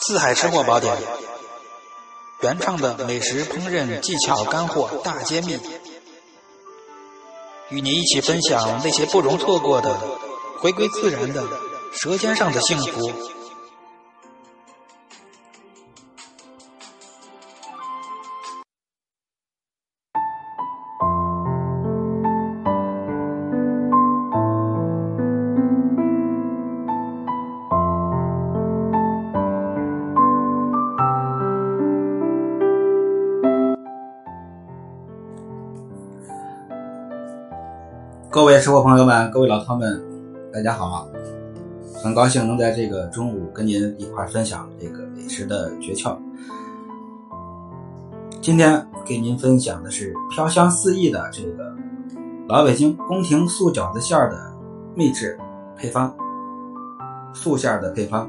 四海吃货宝典，原创的美食烹饪技巧干货大揭秘，与您一起分享那些不容错过的回归自然的舌尖上的幸福。各位吃货朋友们，各位老饕们，大家好！很高兴能在这个中午跟您一块分享这个美食的诀窍。今天给您分享的是飘香四溢的这个老北京宫廷素饺子馅儿的秘制配方，素馅儿的配方。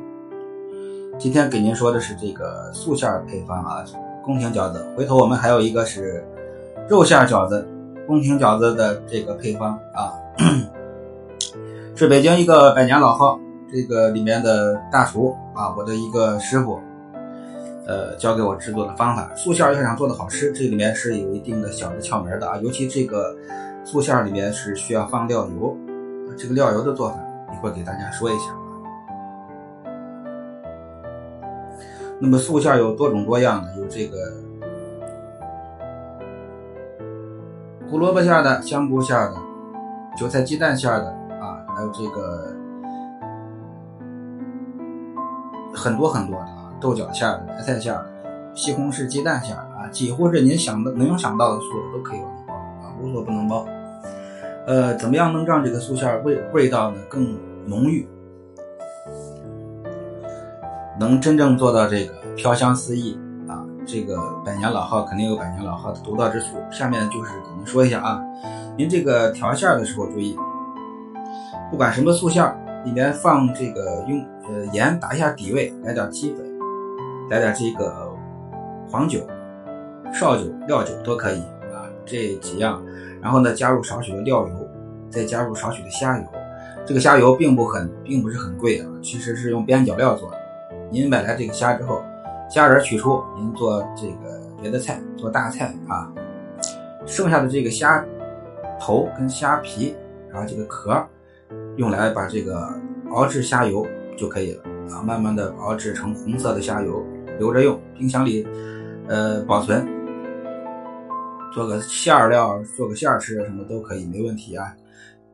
今天给您说的是这个素馅儿配方啊，宫廷饺子。回头我们还有一个是肉馅饺子。宫廷饺子的这个配方啊，是北京一个百年老号，这个里面的大厨啊，我的一个师傅，呃，教给我制作的方法。素馅要想做的好吃，这里面是有一定的小的窍门的啊，尤其这个素馅里面是需要放料油，这个料油的做法一会儿给大家说一下。那么素馅有多种多样的，有这个。胡萝卜馅的、香菇馅的、韭菜鸡蛋馅的啊，还有这个很多很多的啊，豆角馅的、白菜馅的、西红柿鸡蛋馅的啊，几乎是您想的能想到的素都可以往里包啊，无所不能包。呃，怎么样能让这个素馅味味道呢更浓郁，能真正做到这个飘香四溢啊？这个百年老号肯定有百年老号的独到之处。下面就是说一下啊，您这个调馅的时候注意，不管什么素馅儿，里面放这个用呃盐打一下底味，来点鸡粉，来点这个黄酒、绍酒、料酒都可以啊，这几样。然后呢，加入少许的料油，再加入少许的虾油。这个虾油并不很，并不是很贵啊，其实是用边角料做的。您买来这个虾之后。虾仁取出，您做这个别的菜，做大菜啊。剩下的这个虾头跟虾皮，然后这个壳，用来把这个熬制虾油就可以了啊。慢慢的熬制成红色的虾油，留着用，冰箱里呃保存，做个馅料，做个馅吃什么都可以，没问题啊。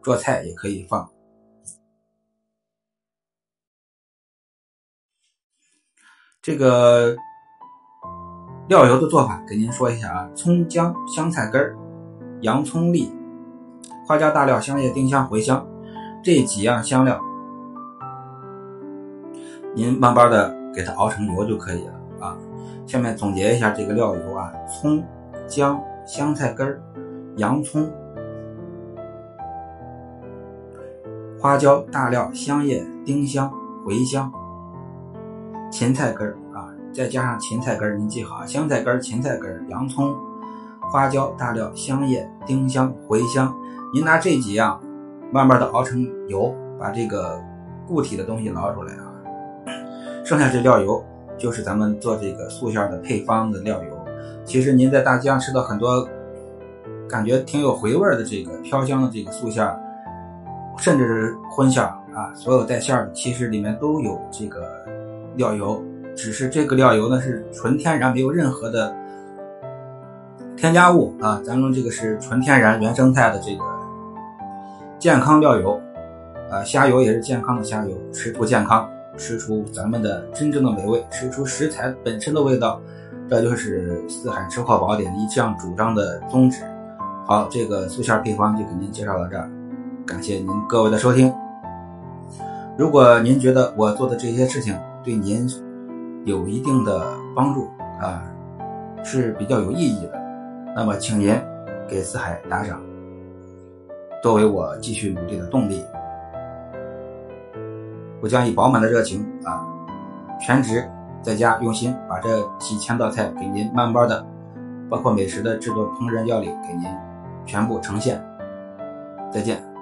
做菜也可以放。这个料油的做法，给您说一下啊：葱姜、香菜根儿、洋葱粒、花椒、大料、香叶、丁香、茴香这几样香料，您慢慢的给它熬成油就可以了啊。下面总结一下这个料油啊：葱、姜、香菜根儿、洋葱、花椒、大料、香叶、丁香、茴香。芹菜根儿，再加上芹菜根儿，您记好啊，香菜根儿、芹菜根儿、洋葱、花椒、大料、香叶、丁香、茴香，您拿这几样，慢慢的熬成油，把这个固体的东西捞出来啊，剩下这料油就是咱们做这个素馅的配方的料油。其实您在大街上吃到很多感觉挺有回味的这个飘香的这个素馅，甚至是荤馅啊，所有带馅的，其实里面都有这个。料油只是这个料油呢是纯天然，没有任何的添加物啊。咱们这个是纯天然原生态的这个健康料油啊，虾油也是健康的虾油，吃出健康，吃出咱们的真正的美味，吃出食材本身的味道，这就是四海吃货宝典一向主张的宗旨。好，这个素馅配方就给您介绍到这儿，感谢您各位的收听。如果您觉得我做的这些事情，对您有一定的帮助啊，是比较有意义的。那么，请您给四海打赏，作为我继续努力的动力。我将以饱满的热情啊，全职在家用心，把这几千道菜给您慢慢的，包括美食的制作、烹饪料理，给您全部呈现。再见。